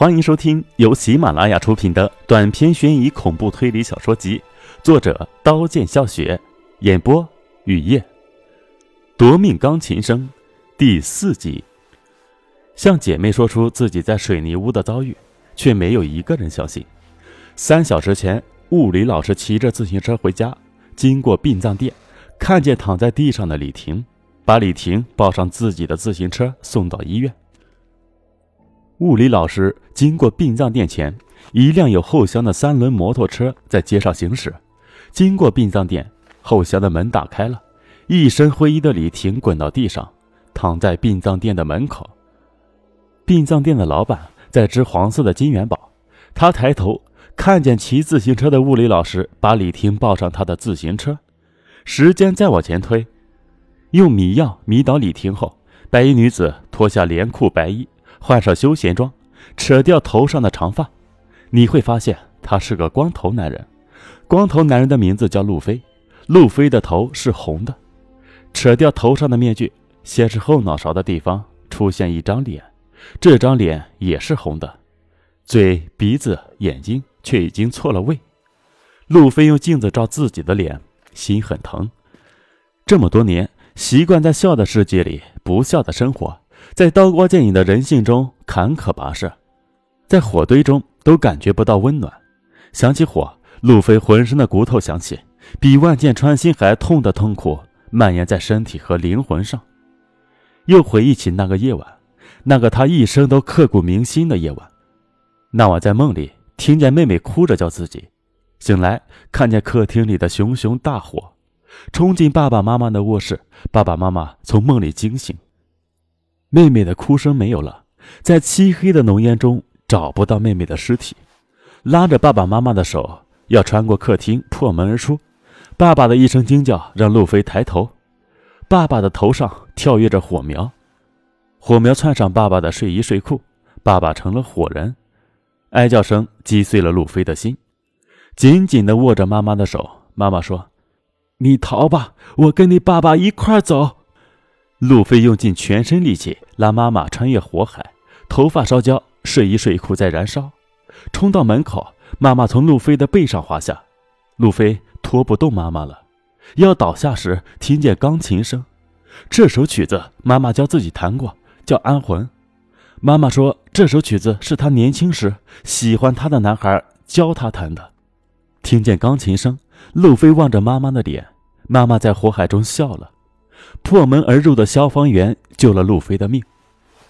欢迎收听由喜马拉雅出品的短篇悬疑恐怖推理小说集，作者刀剑笑雪，演播雨夜。夺命钢琴声第四集。向姐妹说出自己在水泥屋的遭遇，却没有一个人相信。三小时前，物理老师骑着自行车回家，经过殡葬店，看见躺在地上的李婷，把李婷抱上自己的自行车送到医院。物理老师经过殡葬店前，一辆有后箱的三轮摩托车在街上行驶。经过殡葬店，后箱的门打开了，一身灰衣的李婷滚到地上，躺在殡葬店的门口。殡葬店的老板在织黄色的金元宝，他抬头看见骑自行车的物理老师把李婷抱上他的自行车。时间再往前推，用迷药迷倒李婷后，白衣女子脱下连裤白衣。换上休闲装，扯掉头上的长发，你会发现他是个光头男人。光头男人的名字叫路飞，路飞的头是红的。扯掉头上的面具，先是后脑勺的地方出现一张脸，这张脸也是红的，嘴、鼻子、眼睛却已经错了位。路飞用镜子照自己的脸，心很疼。这么多年，习惯在笑的世界里不笑的生活。在刀光剑影的人性中坎坷跋涉，在火堆中都感觉不到温暖。想起火，路飞浑身的骨头响起，比万箭穿心还痛的痛苦蔓延在身体和灵魂上。又回忆起那个夜晚，那个他一生都刻骨铭心的夜晚。那晚在梦里听见妹妹哭着叫自己，醒来看见客厅里的熊熊大火，冲进爸爸妈妈的卧室，爸爸妈妈从梦里惊醒。妹妹的哭声没有了，在漆黑的浓烟中找不到妹妹的尸体，拉着爸爸妈妈的手要穿过客厅破门而出。爸爸的一声惊叫让路飞抬头，爸爸的头上跳跃着火苗，火苗窜上爸爸的睡衣睡裤，爸爸成了火人。哀叫声击碎了路飞的心，紧紧地握着妈妈的手。妈妈说：“你逃吧，我跟你爸爸一块走。”路飞用尽全身力气拉妈妈穿越火海，头发烧焦，睡衣睡裤在燃烧。冲到门口，妈妈从路飞的背上滑下，路飞拖不动妈妈了。要倒下时，听见钢琴声。这首曲子妈妈教自己弹过，叫《安魂》。妈妈说这首曲子是她年轻时喜欢她的男孩教她弹的。听见钢琴声，路飞望着妈妈的脸，妈妈在火海中笑了。破门而入的消防员救了路飞的命，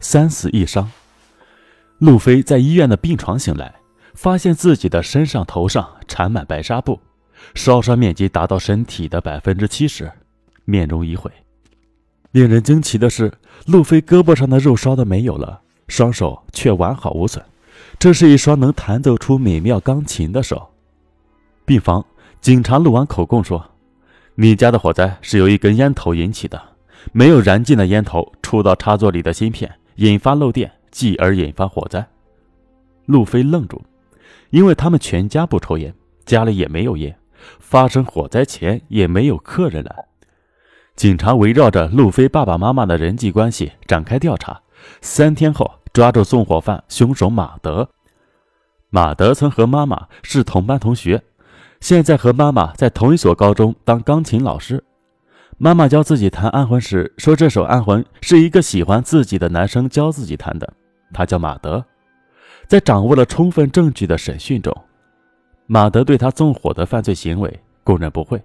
三死一伤。路飞在医院的病床醒来，发现自己的身上、头上缠满白纱布，烧伤面积达到身体的百分之七十，面容已毁。令人惊奇的是，路飞胳膊上的肉烧的没有了，双手却完好无损，这是一双能弹奏出美妙钢琴的手。病房警察录完口供说。你家的火灾是由一根烟头引起的，没有燃尽的烟头触到插座里的芯片，引发漏电，继而引发火灾。路飞愣住，因为他们全家不抽烟，家里也没有烟，发生火灾前也没有客人来。警察围绕着路飞爸爸妈妈的人际关系展开调查，三天后抓住纵火犯凶手马德。马德曾和妈妈是同班同学。现在和妈妈在同一所高中当钢琴老师，妈妈教自己弹《安魂》时说：“这首《安魂》是一个喜欢自己的男生教自己弹的，他叫马德。”在掌握了充分证据的审讯中，马德对他纵火的犯罪行为供认不讳。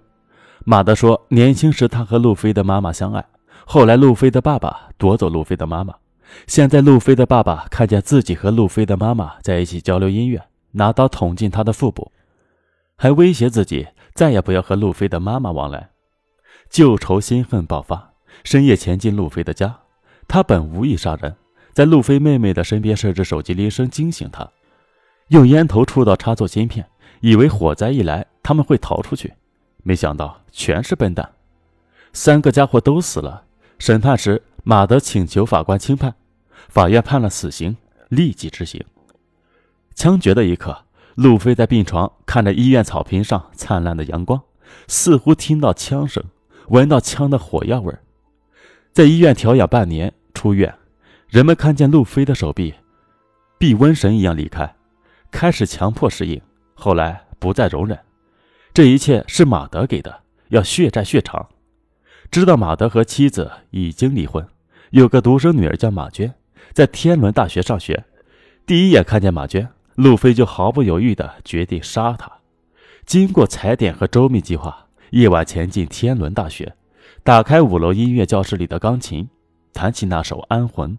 马德说：“年轻时他和路飞的妈妈相爱，后来路飞的爸爸夺走路飞的妈妈，现在路飞的爸爸看见自己和路飞的妈妈在一起交流音乐，拿刀捅进他的腹部。”还威胁自己再也不要和路飞的妈妈往来，旧仇新恨爆发，深夜潜进路飞的家。他本无意杀人，在路飞妹妹的身边设置手机铃声惊醒她，用烟头触到插座芯片，以为火灾一来他们会逃出去，没想到全是笨蛋。三个家伙都死了。审判时，马德请求法官轻判，法院判了死刑，立即执行。枪决的一刻。路飞在病床看着医院草坪上灿烂的阳光，似乎听到枪声，闻到枪的火药味在医院调养半年，出院，人们看见路飞的手臂，避瘟神一样离开，开始强迫适应，后来不再容忍。这一切是马德给的，要血债血偿。知道马德和妻子已经离婚，有个独生女儿叫马娟，在天伦大学上学。第一眼看见马娟，路飞就毫不犹豫地决定杀他。经过踩点和周密计划，夜晚前进天伦大学，打开五楼音乐教室里的钢琴，弹起那首《安魂》。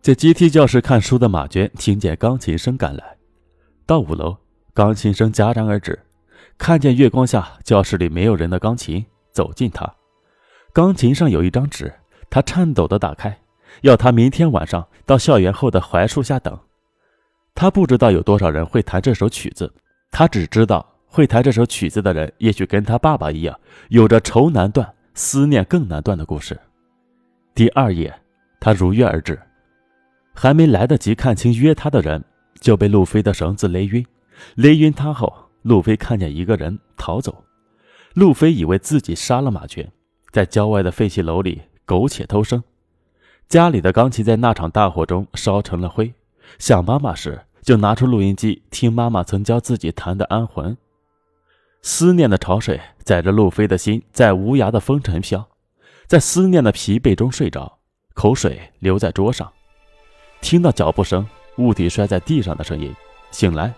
在阶梯教室看书的马娟听见钢琴声赶来，到五楼，钢琴声戛然而止。看见月光下教室里没有人的钢琴，走近他，钢琴上有一张纸，他颤抖地打开，要他明天晚上到校园后的槐树下等。他不知道有多少人会弹这首曲子，他只知道会弹这首曲子的人，也许跟他爸爸一样，有着愁难断、思念更难断的故事。第二夜，他如约而至，还没来得及看清约他的人，就被路飞的绳子勒晕，勒晕他后。路飞看见一个人逃走，路飞以为自己杀了马娟，在郊外的废弃楼里苟且偷生。家里的钢琴在那场大火中烧成了灰。想妈妈时，就拿出录音机听妈妈曾教自己弹的《安魂》。思念的潮水载着路飞的心，在无涯的风尘飘，在思念的疲惫中睡着，口水流在桌上，听到脚步声、物体摔在地上的声音，醒来。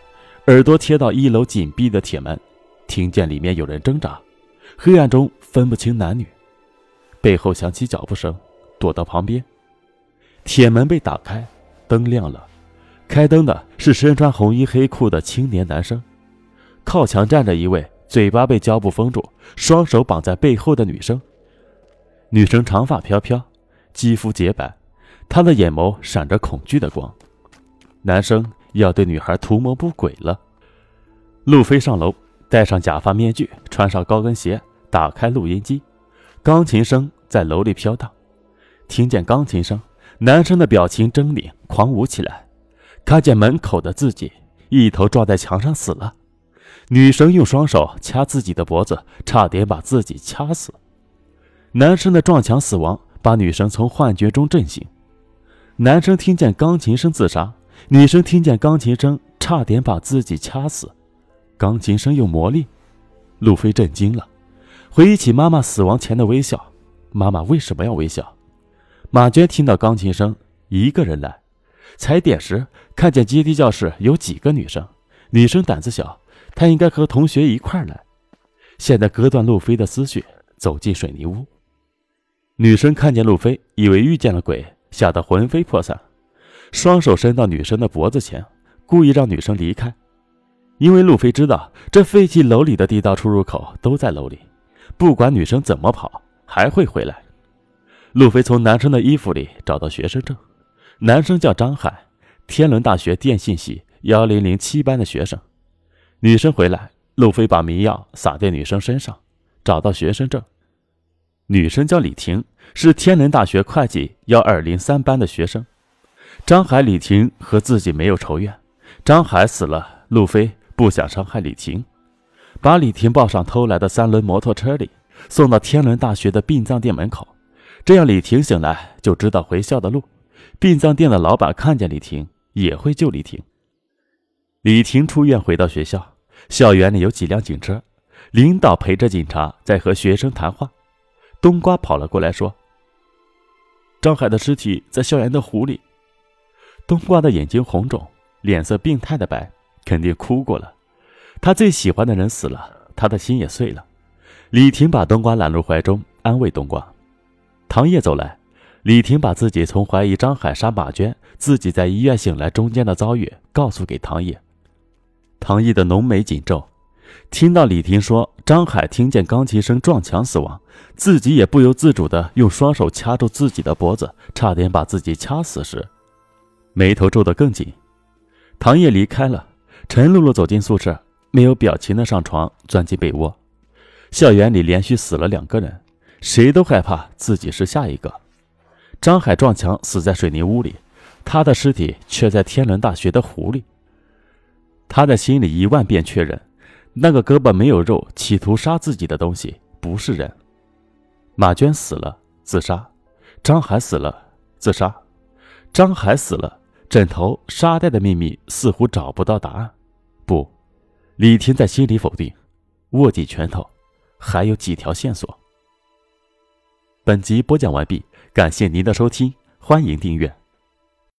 耳朵贴到一楼紧闭的铁门，听见里面有人挣扎，黑暗中分不清男女。背后响起脚步声，躲到旁边。铁门被打开，灯亮了。开灯的是身穿红衣黑裤的青年男生。靠墙站着一位嘴巴被胶布封住、双手绑在背后的女生。女生长发飘飘，肌肤洁白，她的眼眸闪着恐惧的光。男生。要对女孩图谋不轨了。路飞上楼，戴上假发面具，穿上高跟鞋，打开录音机，钢琴声在楼里飘荡。听见钢琴声，男生的表情狰狞，狂舞起来。看见门口的自己，一头撞在墙上死了。女生用双手掐自己的脖子，差点把自己掐死。男生的撞墙死亡把女生从幻觉中震醒。男生听见钢琴声自杀。女生听见钢琴声，差点把自己掐死。钢琴声有魔力，路飞震惊了，回忆起妈妈死亡前的微笑。妈妈为什么要微笑？马娟听到钢琴声，一个人来。踩点时看见阶梯教室有几个女生，女生胆子小，她应该和同学一块来。现在割断路飞的思绪，走进水泥屋。女生看见路飞，以为遇见了鬼，吓得魂飞魄散。双手伸到女生的脖子前，故意让女生离开，因为路飞知道这废弃楼里的地道出入口都在楼里，不管女生怎么跑，还会回来。路飞从男生的衣服里找到学生证，男生叫张海，天伦大学电信系幺零零七班的学生。女生回来，路飞把迷药撒在女生身上，找到学生证，女生叫李婷，是天伦大学会计幺二零三班的学生。张海、李婷和自己没有仇怨。张海死了，路飞不想伤害李婷，把李婷抱上偷来的三轮摩托车里，送到天伦大学的殡葬店门口。这样，李婷醒来就知道回校的路。殡葬店的老板看见李婷，也会救李婷。李婷出院回到学校，校园里有几辆警车，领导陪着警察在和学生谈话。冬瓜跑了过来，说：“张海的尸体在校园的湖里。”冬瓜的眼睛红肿，脸色病态的白，肯定哭过了。他最喜欢的人死了，他的心也碎了。李婷把冬瓜揽入怀中，安慰冬瓜。唐叶走来，李婷把自己从怀疑张海杀马娟，自己在医院醒来中间的遭遇告诉给唐毅。唐毅的浓眉紧皱，听到李婷说张海听见钢琴声撞墙死亡，自己也不由自主的用双手掐住自己的脖子，差点把自己掐死时。眉头皱得更紧，唐叶离开了。陈露露走进宿舍，没有表情的上床，钻进被窝。校园里连续死了两个人，谁都害怕自己是下一个。张海撞墙死在水泥屋里，他的尸体却在天伦大学的湖里。他在心里一万遍确认，那个胳膊没有肉、企图杀自己的东西不是人。马娟死了，自杀；张海死了，自杀；张海死了。枕头、沙袋的秘密似乎找不到答案。不，李婷在心里否定，握紧拳头，还有几条线索。本集播讲完毕，感谢您的收听，欢迎订阅。